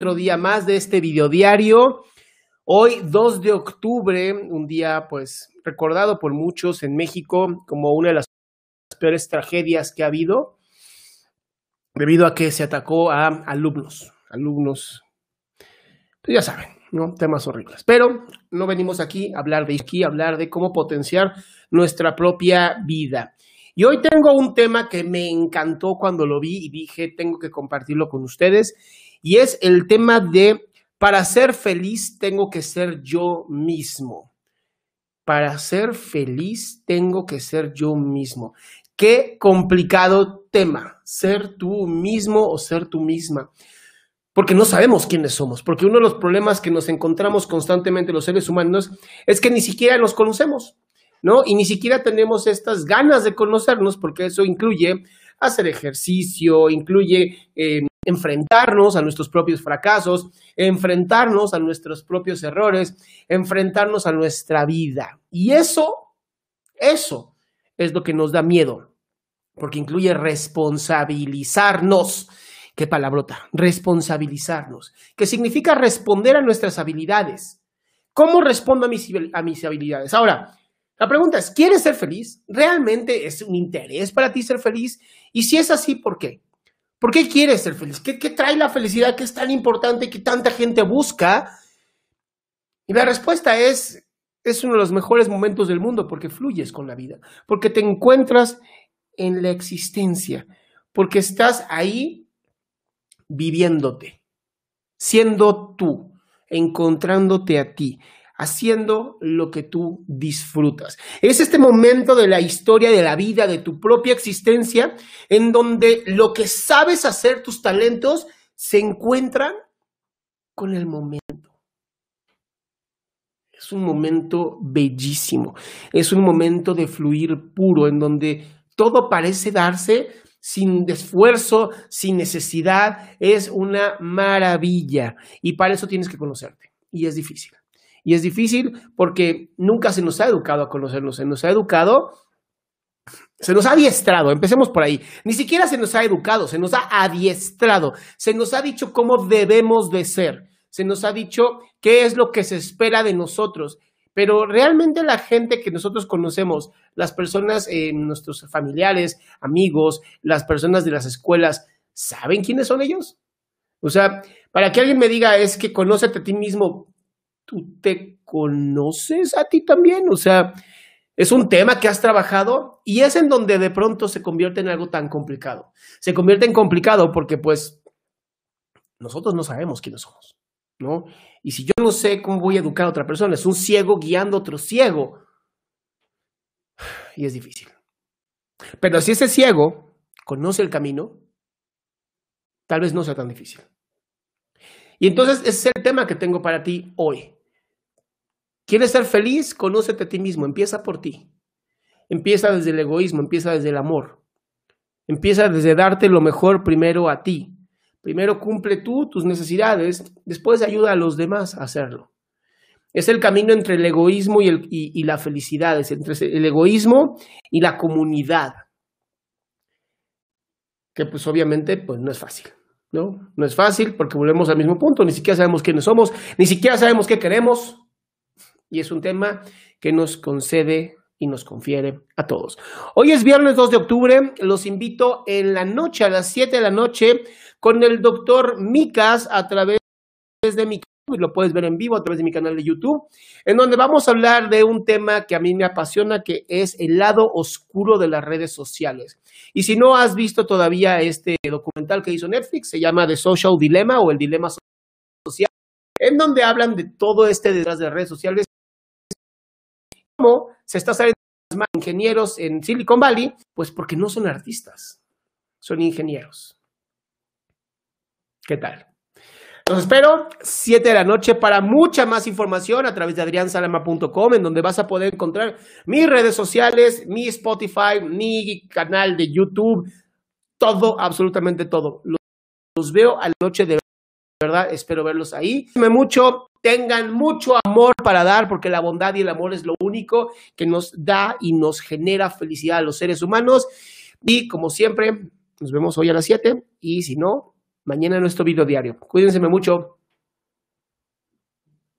otro día más de este videodiario. Hoy, 2 de octubre, un día pues recordado por muchos en México como una de las peores tragedias que ha habido, debido a que se atacó a alumnos, alumnos, pues ya saben, ¿no? Temas horribles. Pero no venimos aquí a hablar de aquí, a hablar de cómo potenciar nuestra propia vida. Y hoy tengo un tema que me encantó cuando lo vi y dije, tengo que compartirlo con ustedes, y es el tema de, para ser feliz tengo que ser yo mismo. Para ser feliz tengo que ser yo mismo. Qué complicado tema, ser tú mismo o ser tú misma. Porque no sabemos quiénes somos, porque uno de los problemas que nos encontramos constantemente los seres humanos es que ni siquiera nos conocemos. ¿No? Y ni siquiera tenemos estas ganas de conocernos porque eso incluye hacer ejercicio, incluye eh, enfrentarnos a nuestros propios fracasos, enfrentarnos a nuestros propios errores, enfrentarnos a nuestra vida. Y eso, eso es lo que nos da miedo, porque incluye responsabilizarnos. Qué palabrota, responsabilizarnos, que significa responder a nuestras habilidades. ¿Cómo respondo a mis, a mis habilidades? Ahora, la pregunta es, ¿quieres ser feliz? ¿Realmente es un interés para ti ser feliz? Y si es así, ¿por qué? ¿Por qué quieres ser feliz? ¿Qué, trae la felicidad que es tan importante que tanta gente busca? Y la respuesta es, es uno de los mejores momentos del mundo porque fluyes con la vida, porque te encuentras en la existencia, porque estás ahí viviéndote, siendo tú, encontrándote a ti haciendo lo que tú disfrutas. Es este momento de la historia de la vida, de tu propia existencia, en donde lo que sabes hacer, tus talentos, se encuentran con el momento. Es un momento bellísimo, es un momento de fluir puro, en donde todo parece darse sin esfuerzo, sin necesidad, es una maravilla. Y para eso tienes que conocerte. Y es difícil. Y es difícil porque nunca se nos ha educado a conocernos, se nos ha educado, se nos ha adiestrado, empecemos por ahí. Ni siquiera se nos ha educado, se nos ha adiestrado, se nos ha dicho cómo debemos de ser, se nos ha dicho qué es lo que se espera de nosotros. Pero realmente la gente que nosotros conocemos, las personas, eh, nuestros familiares, amigos, las personas de las escuelas, ¿saben quiénes son ellos? O sea, para que alguien me diga es que conócete a ti mismo, tú te conoces a ti también, o sea, es un tema que has trabajado y es en donde de pronto se convierte en algo tan complicado. Se convierte en complicado porque pues nosotros no sabemos quiénes somos, ¿no? Y si yo no sé cómo voy a educar a otra persona, es un ciego guiando a otro ciego. Y es difícil. Pero si ese ciego conoce el camino, tal vez no sea tan difícil. Y entonces ese es el tema que tengo para ti hoy. ¿Quieres ser feliz? Conócete a ti mismo, empieza por ti. Empieza desde el egoísmo, empieza desde el amor. Empieza desde darte lo mejor primero a ti. Primero cumple tú tus necesidades, después ayuda a los demás a hacerlo. Es el camino entre el egoísmo y, la felicidad, es entre el egoísmo y la comunidad. Que pues obviamente pues no es fácil, ¿no? No es fácil porque volvemos al mismo punto, ni siquiera sabemos quiénes somos, ni siquiera sabemos qué queremos, y es un tema que nos concede y nos confiere a todos. Hoy es viernes 2 de octubre, los invito en la noche, a las 7 de la noche, con el doctor Micas a través de mi lo puedes ver en vivo a través de mi canal de YouTube, en donde vamos a hablar de un tema que a mí me apasiona, que es el lado oscuro de las redes sociales. Y si no has visto todavía este documental que hizo Netflix, se llama The Social Dilemma o el Dilema Social, en donde hablan de todo este detrás de redes sociales ¿Cómo se está saliendo más ingenieros en Silicon Valley? Pues porque no son artistas, son ingenieros. ¿Qué tal? Los espero 7 de la noche para mucha más información a través de adriansalama.com, en donde vas a poder encontrar mis redes sociales, mi Spotify, mi canal de YouTube, todo, absolutamente todo. Los, veo a la noche de verdad, espero verlos ahí. mucho, tengan mucho amor para dar, porque la bondad y el amor es lo único que nos da y nos genera felicidad a los seres humanos. Y como siempre, nos vemos hoy a las 7 y si no, mañana nuestro video diario. Cuídense mucho.